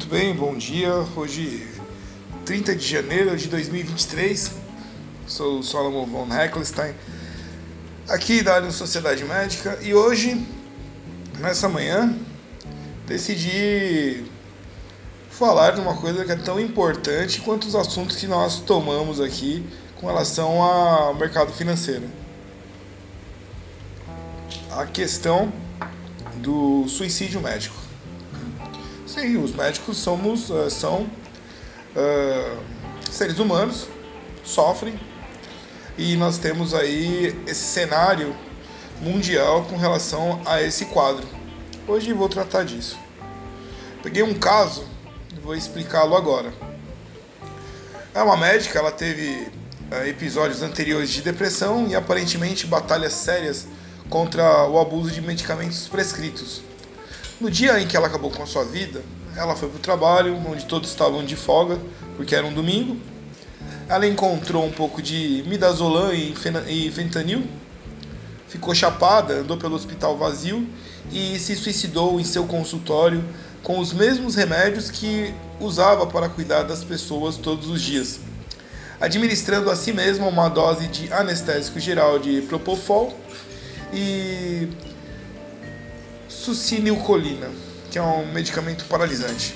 muito bem, bom dia. Hoje, 30 de janeiro de 2023, sou Solomon von Heckelstein, aqui da área Sociedade Médica, e hoje, nessa manhã, decidi falar de uma coisa que é tão importante quanto os assuntos que nós tomamos aqui com relação ao mercado financeiro. A questão do suicídio médico. Sim, os médicos somos, uh, são uh, seres humanos, sofrem, e nós temos aí esse cenário mundial com relação a esse quadro. Hoje vou tratar disso. Peguei um caso, vou explicá-lo agora. É uma médica, ela teve uh, episódios anteriores de depressão e aparentemente batalhas sérias contra o abuso de medicamentos prescritos. No dia em que ela acabou com a sua vida, ela foi para o trabalho, onde todos estavam de folga, porque era um domingo. Ela encontrou um pouco de midazolam e fentanil, ficou chapada, andou pelo hospital vazio e se suicidou em seu consultório com os mesmos remédios que usava para cuidar das pessoas todos os dias, administrando a si mesma uma dose de anestésico geral de propofol e succinilcolina, que é um medicamento paralisante.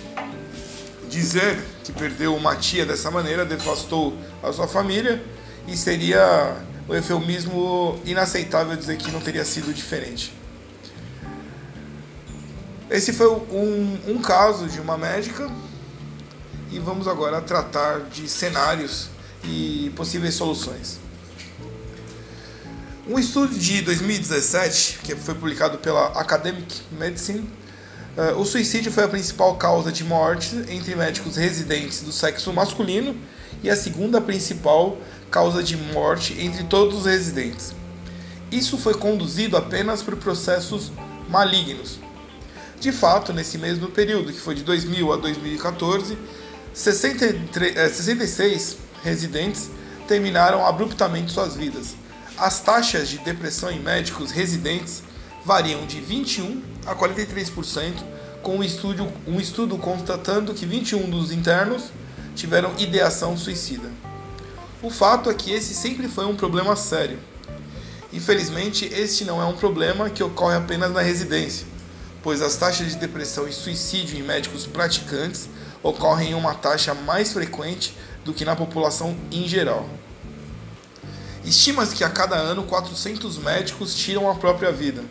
Dizer que perdeu uma tia dessa maneira devastou a sua família e seria o eufemismo inaceitável dizer que não teria sido diferente. Esse foi um, um caso de uma médica e vamos agora tratar de cenários e possíveis soluções. Um estudo de 2017, que foi publicado pela Academic Medicine, uh, o suicídio foi a principal causa de morte entre médicos residentes do sexo masculino e a segunda principal causa de morte entre todos os residentes. Isso foi conduzido apenas por processos malignos. De fato, nesse mesmo período, que foi de 2000 a 2014, 63, 66 residentes terminaram abruptamente suas vidas as taxas de depressão em médicos residentes variam de 21 a 43%, com um estudo, um estudo constatando que 21 dos internos tiveram ideação suicida. O fato é que esse sempre foi um problema sério. Infelizmente, este não é um problema que ocorre apenas na residência, pois as taxas de depressão e suicídio em médicos praticantes ocorrem em uma taxa mais frequente do que na população em geral. Estima-se que a cada ano 400 médicos tiram a própria vida.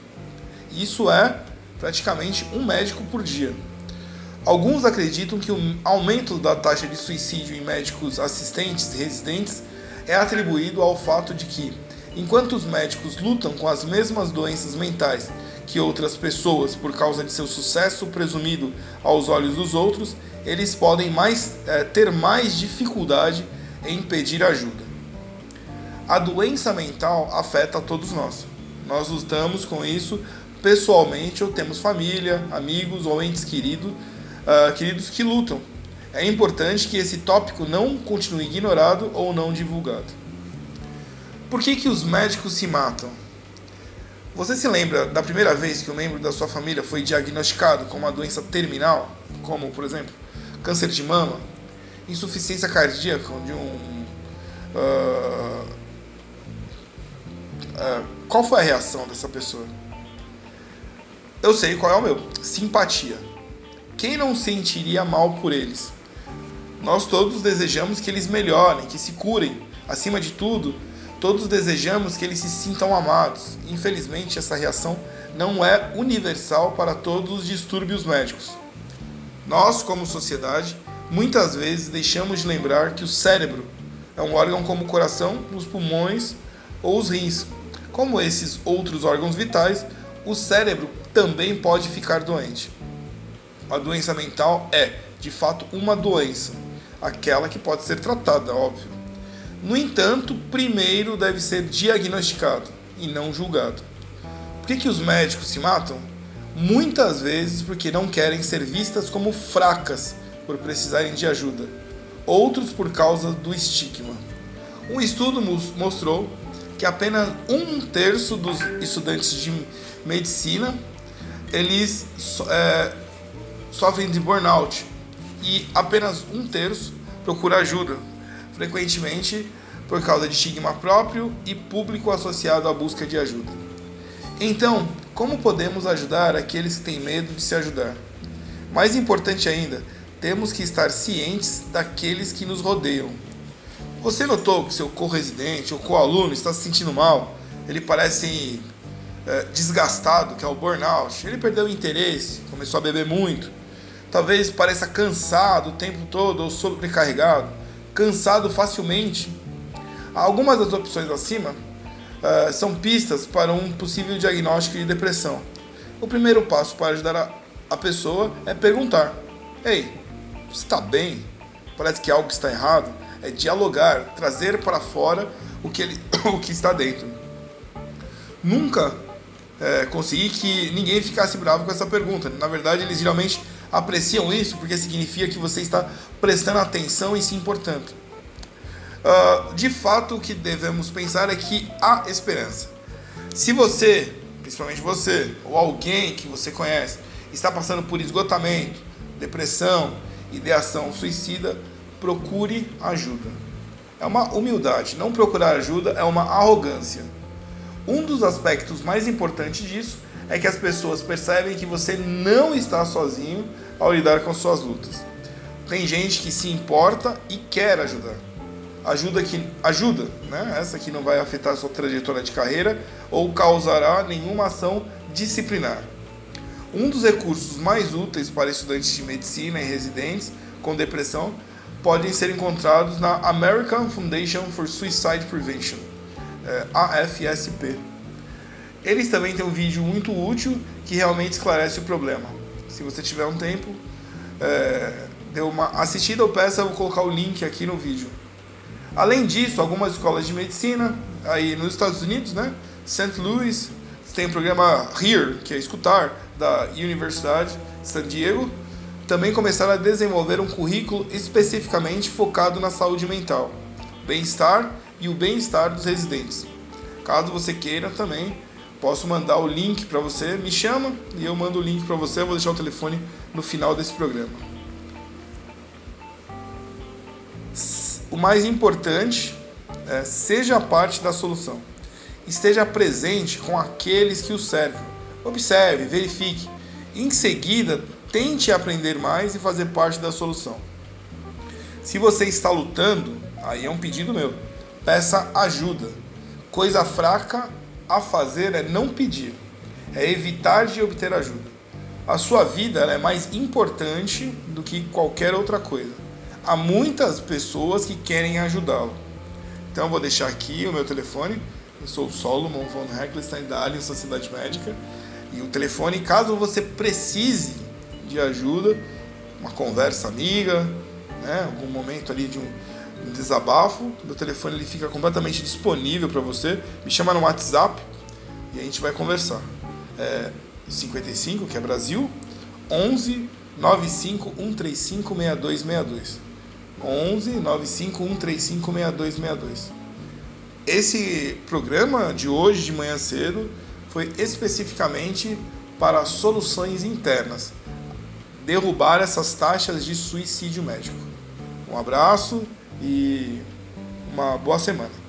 Isso é praticamente um médico por dia. Alguns acreditam que o aumento da taxa de suicídio em médicos assistentes e residentes é atribuído ao fato de que, enquanto os médicos lutam com as mesmas doenças mentais que outras pessoas por causa de seu sucesso presumido aos olhos dos outros, eles podem mais, é, ter mais dificuldade em pedir ajuda. A doença mental afeta a todos nós. Nós lutamos com isso pessoalmente ou temos família, amigos ou entes querido, uh, queridos que lutam. É importante que esse tópico não continue ignorado ou não divulgado. Por que, que os médicos se matam? Você se lembra da primeira vez que um membro da sua família foi diagnosticado com uma doença terminal, como, por exemplo, câncer de mama, insuficiência cardíaca de um uh, é, qual foi a reação dessa pessoa? Eu sei qual é o meu: simpatia. Quem não sentiria mal por eles? Nós todos desejamos que eles melhorem, que se curem. Acima de tudo, todos desejamos que eles se sintam amados. Infelizmente, essa reação não é universal para todos os distúrbios médicos. Nós, como sociedade, muitas vezes deixamos de lembrar que o cérebro é um órgão como o coração, os pulmões ou os rins. Como esses outros órgãos vitais, o cérebro também pode ficar doente. A doença mental é, de fato, uma doença, aquela que pode ser tratada, óbvio. No entanto, primeiro deve ser diagnosticado e não julgado. Por que, que os médicos se matam? Muitas vezes porque não querem ser vistas como fracas por precisarem de ajuda, outros por causa do estigma. Um estudo mostrou que apenas um terço dos estudantes de medicina eles é, sofrem de burnout e apenas um terço procura ajuda, frequentemente por causa de estigma próprio e público associado à busca de ajuda. Então, como podemos ajudar aqueles que têm medo de se ajudar? Mais importante ainda, temos que estar cientes daqueles que nos rodeiam. Você notou que seu co-residente ou co-aluno está se sentindo mal? Ele parece é, desgastado, que é o burnout. Ele perdeu o interesse, começou a beber muito. Talvez pareça cansado o tempo todo ou sobrecarregado, cansado facilmente. Algumas das opções acima uh, são pistas para um possível diagnóstico de depressão. O primeiro passo para ajudar a, a pessoa é perguntar: Ei, você está bem? Parece que algo está errado. É dialogar, trazer para fora o que, ele, o que está dentro. Nunca é, consegui que ninguém ficasse bravo com essa pergunta. Na verdade, eles geralmente apreciam isso porque significa que você está prestando atenção e se importando. Uh, de fato, o que devemos pensar é que há esperança. Se você, principalmente você, ou alguém que você conhece, está passando por esgotamento, depressão, ideação suicida, procure ajuda. É uma humildade. Não procurar ajuda é uma arrogância. Um dos aspectos mais importantes disso é que as pessoas percebem que você não está sozinho ao lidar com suas lutas. Tem gente que se importa e quer ajudar ajuda que ajuda, né? Essa que não vai afetar sua trajetória de carreira ou causará nenhuma ação disciplinar. Um dos recursos mais úteis para estudantes de medicina e residentes com depressão podem ser encontrados na American Foundation for Suicide Prevention, é, AFSP. Eles também têm um vídeo muito útil que realmente esclarece o problema. Se você tiver um tempo, é, dê uma assistida ou peça, eu vou colocar o link aqui no vídeo. Além disso, algumas escolas de medicina, aí nos Estados Unidos, né? St. Louis, tem o programa HEAR, que é escutar, da Universidade de San Diego, também começaram a desenvolver um currículo especificamente focado na saúde mental, bem-estar e o bem-estar dos residentes. Caso você queira também, posso mandar o link para você, me chama e eu mando o link para você, vou deixar o telefone no final desse programa. o mais importante é, seja parte da solução. Esteja presente com aqueles que o servem. Observe, verifique. Em seguida, tente aprender mais e fazer parte da solução. Se você está lutando, aí é um pedido meu. Peça ajuda. Coisa fraca a fazer é não pedir, é evitar de obter ajuda. A sua vida é mais importante do que qualquer outra coisa há muitas pessoas que querem ajudá-lo. Então vou deixar aqui o meu telefone. Eu sou o Solomon von Heckelstein da Alien Sociedade Médica. E o telefone, caso você precise de ajuda, uma conversa amiga, né, algum momento ali de um, um desabafo, meu telefone ele fica completamente disponível para você. Me chama no WhatsApp e a gente vai conversar. É 55, que é Brasil, 11 95 135 6262. 11 95 135 6262. Esse programa de hoje de manhã cedo foi especificamente para soluções internas, derrubar essas taxas de suicídio médico. Um abraço e uma boa semana.